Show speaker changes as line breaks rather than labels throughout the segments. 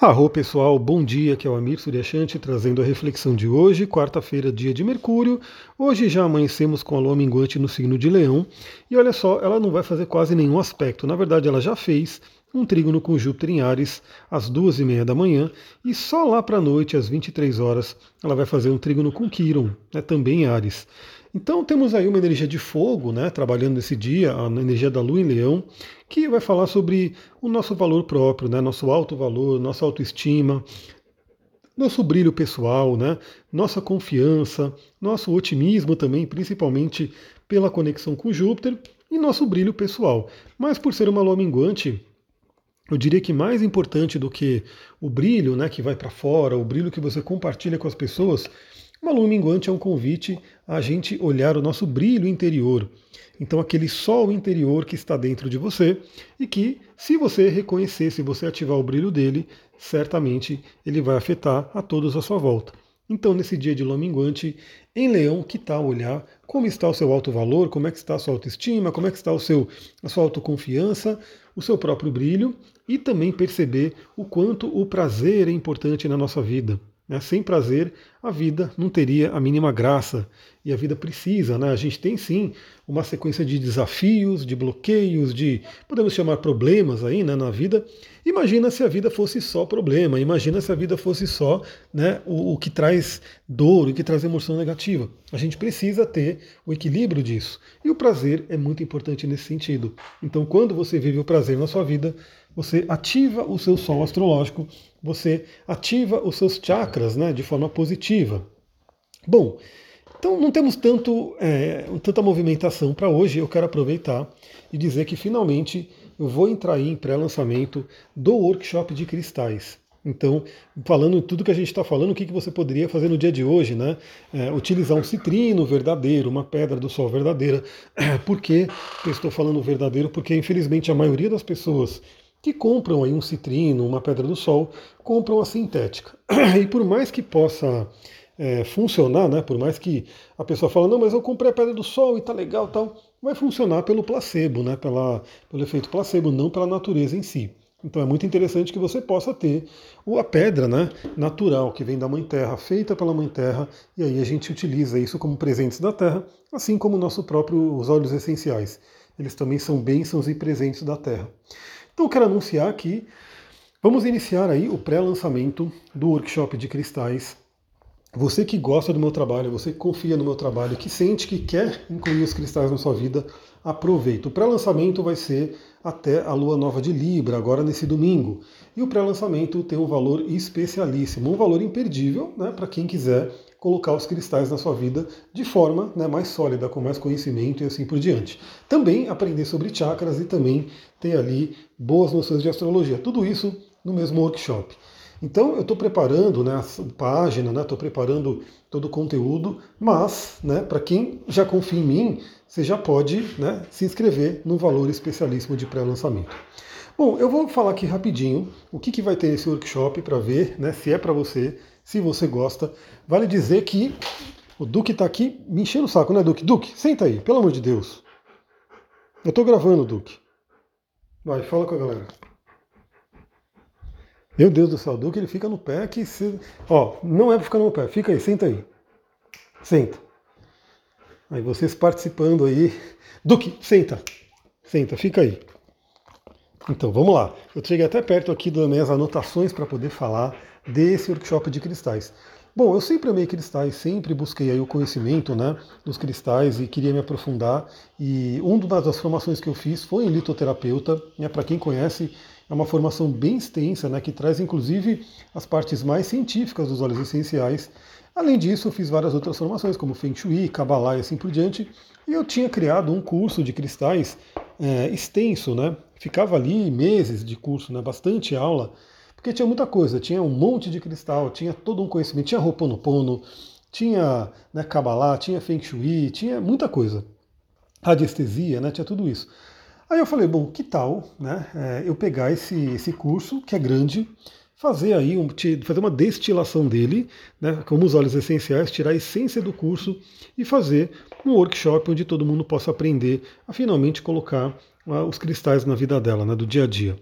Arro pessoal, bom dia, que é o Amir Suryashanti trazendo a reflexão de hoje, quarta-feira, dia de Mercúrio. Hoje já amanhecemos com a lua minguante no signo de Leão. E olha só, ela não vai fazer quase nenhum aspecto. Na verdade, ela já fez um trígono com Júpiter em Ares às duas e meia da manhã. E só lá para a noite, às 23 horas, ela vai fazer um trígono com Quiron, né, também em Ares. Então temos aí uma energia de fogo, né, trabalhando nesse dia, a energia da Lua em Leão, que vai falar sobre o nosso valor próprio, né, nosso alto valor, nossa autoestima, nosso brilho pessoal, né, nossa confiança, nosso otimismo também, principalmente pela conexão com Júpiter, e nosso brilho pessoal. Mas por ser uma lua minguante, eu diria que mais importante do que o brilho né, que vai para fora, o brilho que você compartilha com as pessoas, uma lua minguante é um convite a gente olhar o nosso brilho interior. Então, aquele sol interior que está dentro de você e que, se você reconhecer, se você ativar o brilho dele, certamente ele vai afetar a todos à sua volta. Então, nesse dia de lua minguante, em Leão, que tal olhar como está o seu alto valor, como é que está a sua autoestima, como é que está o seu, a sua autoconfiança, o seu próprio brilho e também perceber o quanto o prazer é importante na nossa vida. Né? Sem prazer, a vida não teria a mínima graça. E a vida precisa, né? A gente tem sim uma sequência de desafios, de bloqueios, de podemos chamar problemas aí né, na vida. Imagina se a vida fosse só problema, imagina se a vida fosse só né, o, o que traz dor, o que traz emoção negativa. A gente precisa ter o equilíbrio disso. E o prazer é muito importante nesse sentido. Então, quando você vive o prazer na sua vida, você ativa o seu sol astrológico, você ativa os seus chakras né, de forma positiva. Bom, então não temos tanto, é, tanta movimentação para hoje. Eu quero aproveitar e dizer que finalmente eu vou entrar em pré-lançamento do workshop de cristais. Então, falando tudo que a gente está falando, o que, que você poderia fazer no dia de hoje, né? É, utilizar um citrino verdadeiro, uma pedra do sol verdadeira. Por que eu estou falando verdadeiro? Porque, infelizmente, a maioria das pessoas que compram aí um citrino, uma pedra do sol, compram a sintética. E por mais que possa é, funcionar, né, por mais que a pessoa fala, não, mas eu comprei a pedra do sol e tá legal tal, vai funcionar pelo placebo, né, pela, pelo efeito placebo, não pela natureza em si. Então é muito interessante que você possa ter a pedra né, natural que vem da Mãe Terra, feita pela Mãe Terra, e aí a gente utiliza isso como presentes da Terra, assim como nosso próprio, os óleos essenciais. Eles também são bênçãos e presentes da Terra. Então eu quero anunciar que vamos iniciar aí o pré-lançamento do workshop de cristais. Você que gosta do meu trabalho, você que confia no meu trabalho, que sente que quer incluir os cristais na sua vida, aproveita. O pré-lançamento vai ser até a lua nova de Libra, agora nesse domingo. E o pré-lançamento tem um valor especialíssimo, um valor imperdível né, para quem quiser colocar os cristais na sua vida de forma né, mais sólida, com mais conhecimento e assim por diante. Também aprender sobre chakras e também ter ali boas noções de astrologia. Tudo isso no mesmo workshop. Então eu estou preparando né, a página, estou né, preparando todo o conteúdo, mas né, para quem já confia em mim, você já pode né, se inscrever no valor especialíssimo de pré-lançamento. Bom, eu vou falar aqui rapidinho o que, que vai ter nesse workshop para ver né, se é para você, se você gosta. Vale dizer que o Duque está aqui me enchendo o saco, né, Duque? Duque, senta aí, pelo amor de Deus. Eu estou gravando, Duque. Vai, fala com a galera. Meu Deus do céu, o Duque ele fica no pé que se... Ó, não é para ficar no pé, fica aí, senta aí. Senta. Aí vocês participando aí. Duque, senta. Senta, fica aí. Então, vamos lá. Eu cheguei até perto aqui das minhas anotações para poder falar desse workshop de cristais. Bom, eu sempre amei cristais, sempre busquei aí o conhecimento né, dos cristais e queria me aprofundar. E uma das formações que eu fiz foi em litoterapeuta. Né, Para quem conhece, é uma formação bem extensa, né, que traz inclusive as partes mais científicas dos óleos essenciais. Além disso, eu fiz várias outras formações, como Feng Shui, Kabbalah e assim por diante. E eu tinha criado um curso de cristais é, extenso, né? Ficava ali meses de curso, né? bastante aula porque tinha muita coisa, tinha um monte de cristal, tinha todo um conhecimento, tinha Ho'oponopono, tinha né, Kabbalah, tinha Feng Shui, tinha muita coisa. Radiestesia, né, tinha tudo isso. Aí eu falei, bom, que tal né, é, eu pegar esse, esse curso, que é grande, fazer aí um, fazer uma destilação dele, né, como os óleos essenciais, tirar a essência do curso e fazer um workshop onde todo mundo possa aprender a finalmente colocar os cristais na vida dela, né, do dia a dia.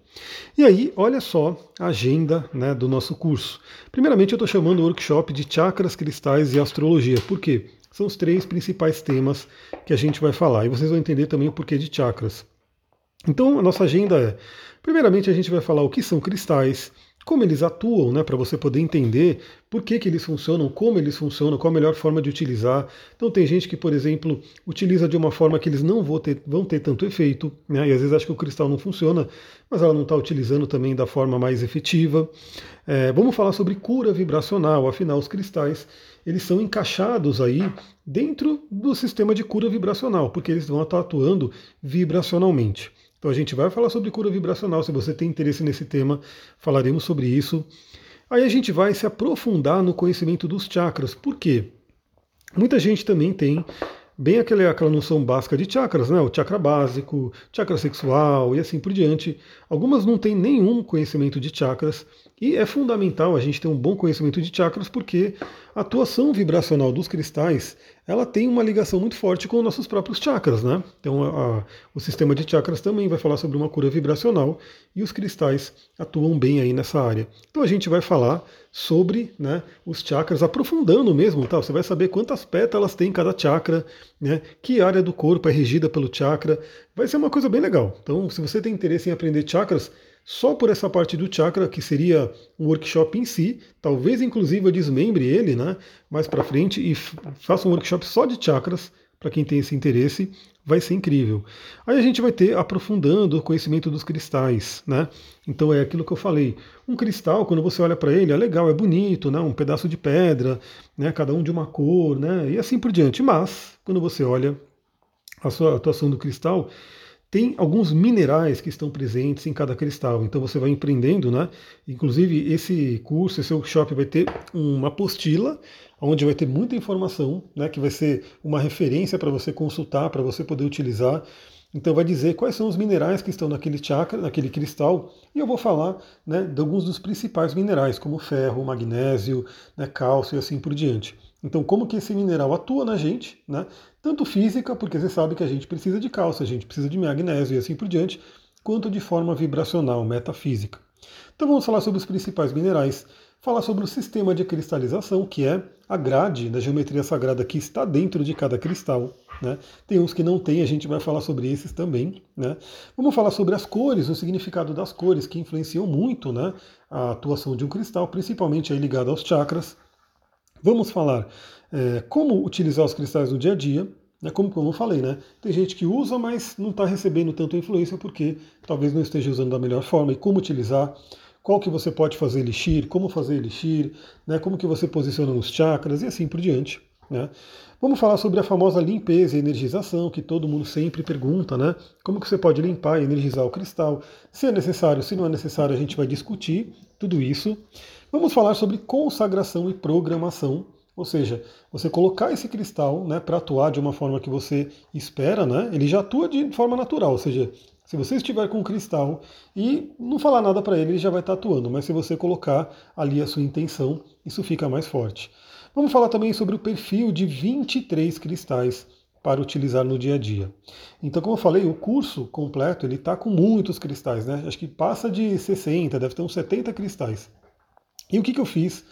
E aí, olha só a agenda né, do nosso curso. Primeiramente, eu estou chamando o workshop de chakras, cristais e astrologia. Por quê? São os três principais temas que a gente vai falar. E vocês vão entender também o porquê de chakras. Então, a nossa agenda é: primeiramente, a gente vai falar o que são cristais, como eles atuam, né, para você poder entender por que, que eles funcionam, como eles funcionam, qual a melhor forma de utilizar. Então tem gente que, por exemplo, utiliza de uma forma que eles não vão ter, vão ter tanto efeito, né, e às vezes acha que o cristal não funciona, mas ela não está utilizando também da forma mais efetiva. É, vamos falar sobre cura vibracional, afinal os cristais eles são encaixados aí dentro do sistema de cura vibracional, porque eles vão estar atuando vibracionalmente. Então a gente vai falar sobre cura vibracional. Se você tem interesse nesse tema, falaremos sobre isso. Aí a gente vai se aprofundar no conhecimento dos chakras. Por quê? Muita gente também tem bem aquela, aquela noção básica de chakras, né? O chakra básico, chakra sexual e assim por diante. Algumas não têm nenhum conhecimento de chakras e é fundamental a gente ter um bom conhecimento de chakras porque a atuação vibracional dos cristais ela tem uma ligação muito forte com nossos próprios chakras, né? Então a, a, o sistema de chakras também vai falar sobre uma cura vibracional e os cristais atuam bem aí nessa área. Então a gente vai falar sobre né, os chakras, aprofundando mesmo, tá? Você vai saber quantas pétalas tem cada chakra, né? Que área do corpo é regida pelo chakra. Vai ser uma coisa bem legal. Então, se você tem interesse em aprender chakras, só por essa parte do chakra, que seria um workshop em si, talvez inclusive eu desmembre ele né, mais para frente e faça um workshop só de chakras, para quem tem esse interesse, vai ser incrível. Aí a gente vai ter aprofundando o conhecimento dos cristais, né? Então é aquilo que eu falei. Um cristal, quando você olha para ele, é legal, é bonito, né? Um pedaço de pedra, né? Cada um de uma cor, né? E assim por diante. Mas quando você olha a sua atuação do cristal, tem alguns minerais que estão presentes em cada cristal. Então você vai empreendendo, né? Inclusive esse curso, esse workshop vai ter uma apostila onde vai ter muita informação, né? Que vai ser uma referência para você consultar, para você poder utilizar. Então vai dizer quais são os minerais que estão naquele chakra, naquele cristal, e eu vou falar né, de alguns dos principais minerais, como ferro, magnésio, né, cálcio e assim por diante. Então, como que esse mineral atua na gente, né? Tanto física, porque você sabe que a gente precisa de cálcio, a gente precisa de magnésio e assim por diante, quanto de forma vibracional, metafísica. Então vamos falar sobre os principais minerais, falar sobre o sistema de cristalização, que é a grade da geometria sagrada que está dentro de cada cristal. Né? Tem uns que não tem, a gente vai falar sobre esses também. Né? Vamos falar sobre as cores, o significado das cores, que influenciam muito né, a atuação de um cristal, principalmente aí ligado aos chakras. Vamos falar é, como utilizar os cristais no dia a dia, né, como, como eu falei, né? Tem gente que usa, mas não está recebendo tanta influência porque talvez não esteja usando da melhor forma e como utilizar, qual que você pode fazer elixir, como fazer elixir, né, como que você posiciona os chakras e assim por diante. Né? Vamos falar sobre a famosa limpeza e energização, que todo mundo sempre pergunta, né? Como que você pode limpar e energizar o cristal? Se é necessário, se não é necessário, a gente vai discutir tudo isso. Vamos falar sobre consagração e programação, ou seja, você colocar esse cristal né, para atuar de uma forma que você espera, né, ele já atua de forma natural. Ou seja, se você estiver com um cristal e não falar nada para ele, ele já vai estar tá atuando. Mas se você colocar ali a sua intenção, isso fica mais forte. Vamos falar também sobre o perfil de 23 cristais para utilizar no dia a dia. Então, como eu falei, o curso completo ele está com muitos cristais, né? Acho que passa de 60, deve ter uns 70 cristais. E o que, que eu fiz?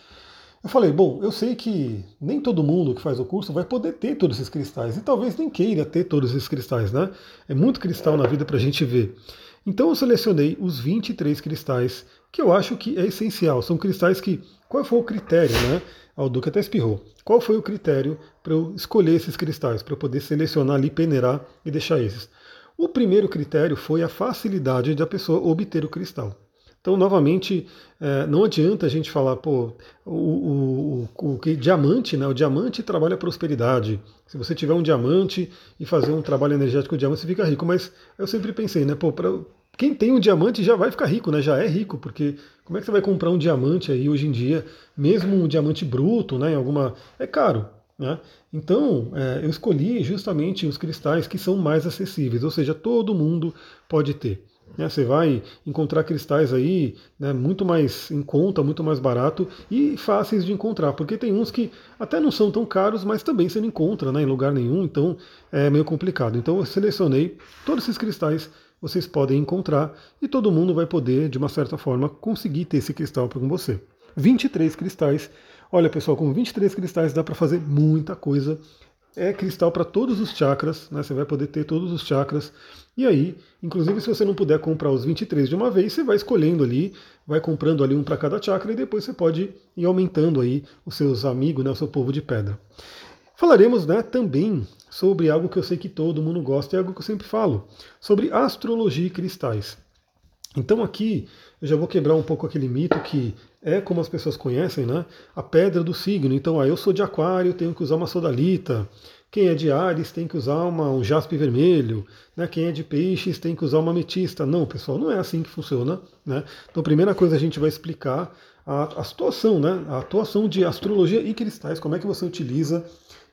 Eu falei, bom, eu sei que nem todo mundo que faz o curso vai poder ter todos esses cristais, e talvez nem queira ter todos esses cristais, né? É muito cristal na vida para a gente ver. Então eu selecionei os 23 cristais que eu acho que é essencial. São cristais que. Qual foi o critério, né? Ah, o Duque até espirrou. Qual foi o critério para eu escolher esses cristais, para eu poder selecionar ali, peneirar e deixar esses? O primeiro critério foi a facilidade de a pessoa obter o cristal. Então, novamente, é, não adianta a gente falar, pô, o, o, o, diamante, né? O diamante trabalha prosperidade. Se você tiver um diamante e fazer um trabalho energético com diamante, você fica rico. Mas eu sempre pensei, né? Pô, pra, quem tem um diamante já vai ficar rico, né? Já é rico, porque como é que você vai comprar um diamante aí hoje em dia, mesmo um diamante bruto, né? Em alguma. É caro. Né? Então, é, eu escolhi justamente os cristais que são mais acessíveis, ou seja, todo mundo pode ter. Né? Você vai encontrar cristais aí né, muito mais em conta, muito mais barato e fáceis de encontrar, porque tem uns que até não são tão caros, mas também você não encontra né, em lugar nenhum, então é meio complicado. Então eu selecionei todos esses cristais vocês podem encontrar e todo mundo vai poder, de uma certa forma, conseguir ter esse cristal com você. 23 cristais. Olha, pessoal, com 23 cristais dá para fazer muita coisa. É cristal para todos os chakras, né? Você vai poder ter todos os chakras. E aí, inclusive, se você não puder comprar os 23 de uma vez, você vai escolhendo ali, vai comprando ali um para cada chakra e depois você pode ir aumentando aí os seus amigos, né, o seu povo de pedra. Falaremos né, também sobre algo que eu sei que todo mundo gosta, é algo que eu sempre falo, sobre astrologia e cristais. Então aqui eu já vou quebrar um pouco aquele mito que é como as pessoas conhecem, né? A pedra do signo. Então, ah, eu sou de aquário, tenho que usar uma sodalita. Quem é de Ares tem que usar uma, um jaspe vermelho. Né? Quem é de peixes tem que usar uma ametista. Não, pessoal, não é assim que funciona. Né? Então, a primeira coisa a gente vai explicar a, a situação, né? a atuação de astrologia e cristais, como é que você utiliza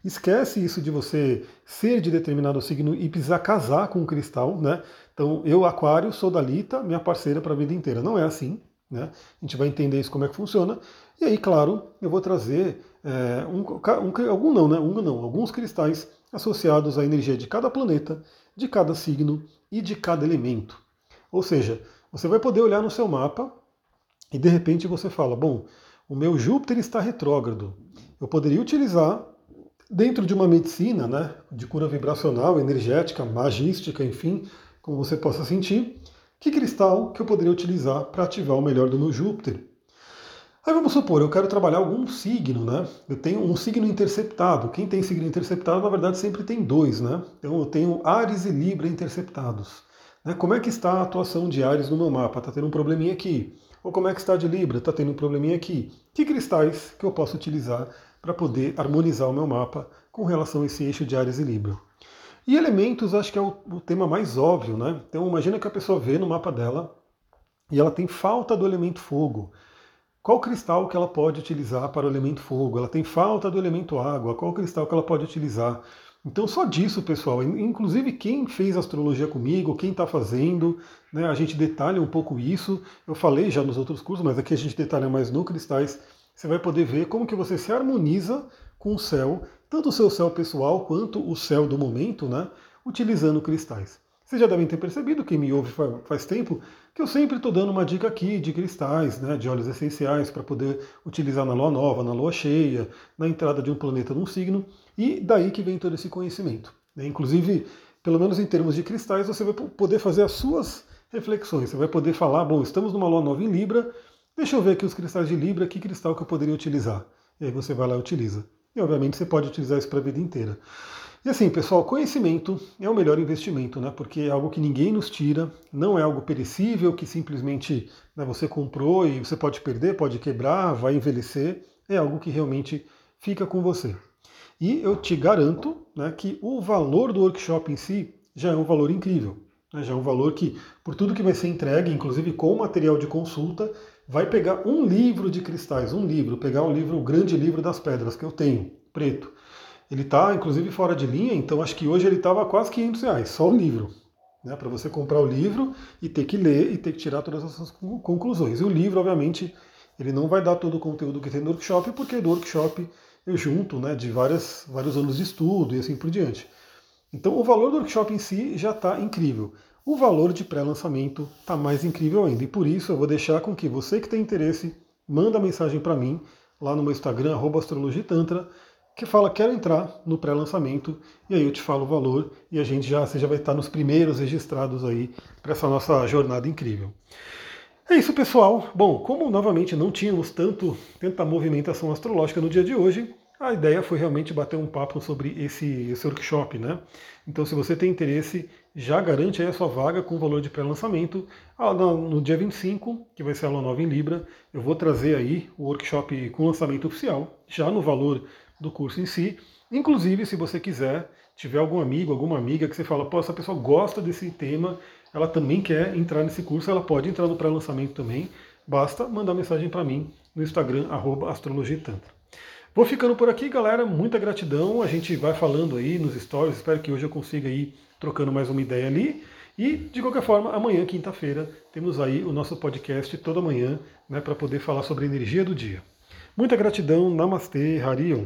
Esquece isso de você ser de determinado signo e precisar casar com um cristal, né? Então, eu, Aquário, sou Dalita, minha parceira para a vida inteira. Não é assim, né? A gente vai entender isso como é que funciona. E aí, claro, eu vou trazer é, um, um, algum não, né? Um não, alguns cristais associados à energia de cada planeta, de cada signo e de cada elemento. Ou seja, você vai poder olhar no seu mapa e de repente você fala: bom, o meu Júpiter está retrógrado. Eu poderia utilizar dentro de uma medicina, né, de cura vibracional, energética, magística, enfim, como você possa sentir, que cristal que eu poderia utilizar para ativar o melhor do meu Júpiter? Aí vamos supor, eu quero trabalhar algum signo, né? Eu tenho um signo interceptado. Quem tem signo interceptado, na verdade, sempre tem dois, né? Então eu tenho Ares e Libra interceptados. Né? Como é que está a atuação de Ares no meu mapa? Está tendo um probleminha aqui. Ou como é que está de Libra? Está tendo um probleminha aqui. Que cristais que eu posso utilizar para poder harmonizar o meu mapa com relação a esse eixo de Ares e Libra? E elementos, acho que é o, o tema mais óbvio, né? Então imagina que a pessoa vê no mapa dela e ela tem falta do elemento fogo. Qual cristal que ela pode utilizar para o elemento fogo? Ela tem falta do elemento água. Qual cristal que ela pode utilizar? Então, só disso, pessoal. Inclusive, quem fez astrologia comigo, quem está fazendo, né, a gente detalha um pouco isso. Eu falei já nos outros cursos, mas aqui a gente detalha mais no cristais. Você vai poder ver como que você se harmoniza com o céu, tanto o seu céu pessoal quanto o céu do momento, né, utilizando cristais. Vocês já devem ter percebido, quem me ouve faz tempo, que eu sempre estou dando uma dica aqui de cristais, né, de óleos essenciais para poder utilizar na lua nova, na lua cheia, na entrada de um planeta num signo, e daí que vem todo esse conhecimento. Né? Inclusive, pelo menos em termos de cristais, você vai poder fazer as suas reflexões. Você vai poder falar, bom, estamos numa lua nova em Libra, deixa eu ver aqui os cristais de Libra, que cristal que eu poderia utilizar. E aí você vai lá e utiliza. E obviamente você pode utilizar isso para a vida inteira. E assim, pessoal, conhecimento é o melhor investimento, né? Porque é algo que ninguém nos tira, não é algo perecível que simplesmente né, você comprou e você pode perder, pode quebrar, vai envelhecer. É algo que realmente fica com você. E eu te garanto né, que o valor do workshop em si já é um valor incrível. Né? Já é um valor que, por tudo que vai ser entregue, inclusive com material de consulta, vai pegar um livro de cristais, um livro, pegar o livro, o grande livro das pedras que eu tenho, preto ele está, inclusive, fora de linha, então acho que hoje ele estava quase 500 reais, só o livro. Né, para você comprar o livro e ter que ler e ter que tirar todas essas conclusões. E o livro, obviamente, ele não vai dar todo o conteúdo que tem no workshop, porque do workshop eu junto né, de várias, vários anos de estudo e assim por diante. Então o valor do workshop em si já está incrível. O valor de pré-lançamento está mais incrível ainda. E por isso eu vou deixar com que você que tem interesse, manda mensagem para mim lá no meu Instagram, astrologitantra, que fala quero entrar no pré-lançamento e aí eu te falo o valor e a gente já, você já vai estar nos primeiros registrados aí para essa nossa jornada incrível. É isso, pessoal. Bom, como novamente não tínhamos tanto tanta movimentação astrológica no dia de hoje, a ideia foi realmente bater um papo sobre esse, esse workshop, né? Então, se você tem interesse, já garante aí a sua vaga com o valor de pré-lançamento. No dia 25, que vai ser a aula nova em Libra, eu vou trazer aí o workshop com lançamento oficial, já no valor do curso em si. Inclusive, se você quiser, tiver algum amigo, alguma amiga que você fala, pô, essa pessoa gosta desse tema, ela também quer entrar nesse curso, ela pode entrar no pré-lançamento também. Basta mandar mensagem para mim no Instagram, astrologitantra. Vou ficando por aqui, galera. Muita gratidão. A gente vai falando aí nos stories. Espero que hoje eu consiga ir trocando mais uma ideia ali. E, de qualquer forma, amanhã, quinta-feira, temos aí o nosso podcast toda manhã, né, para poder falar sobre a energia do dia. Muita gratidão. Namastê, Harion.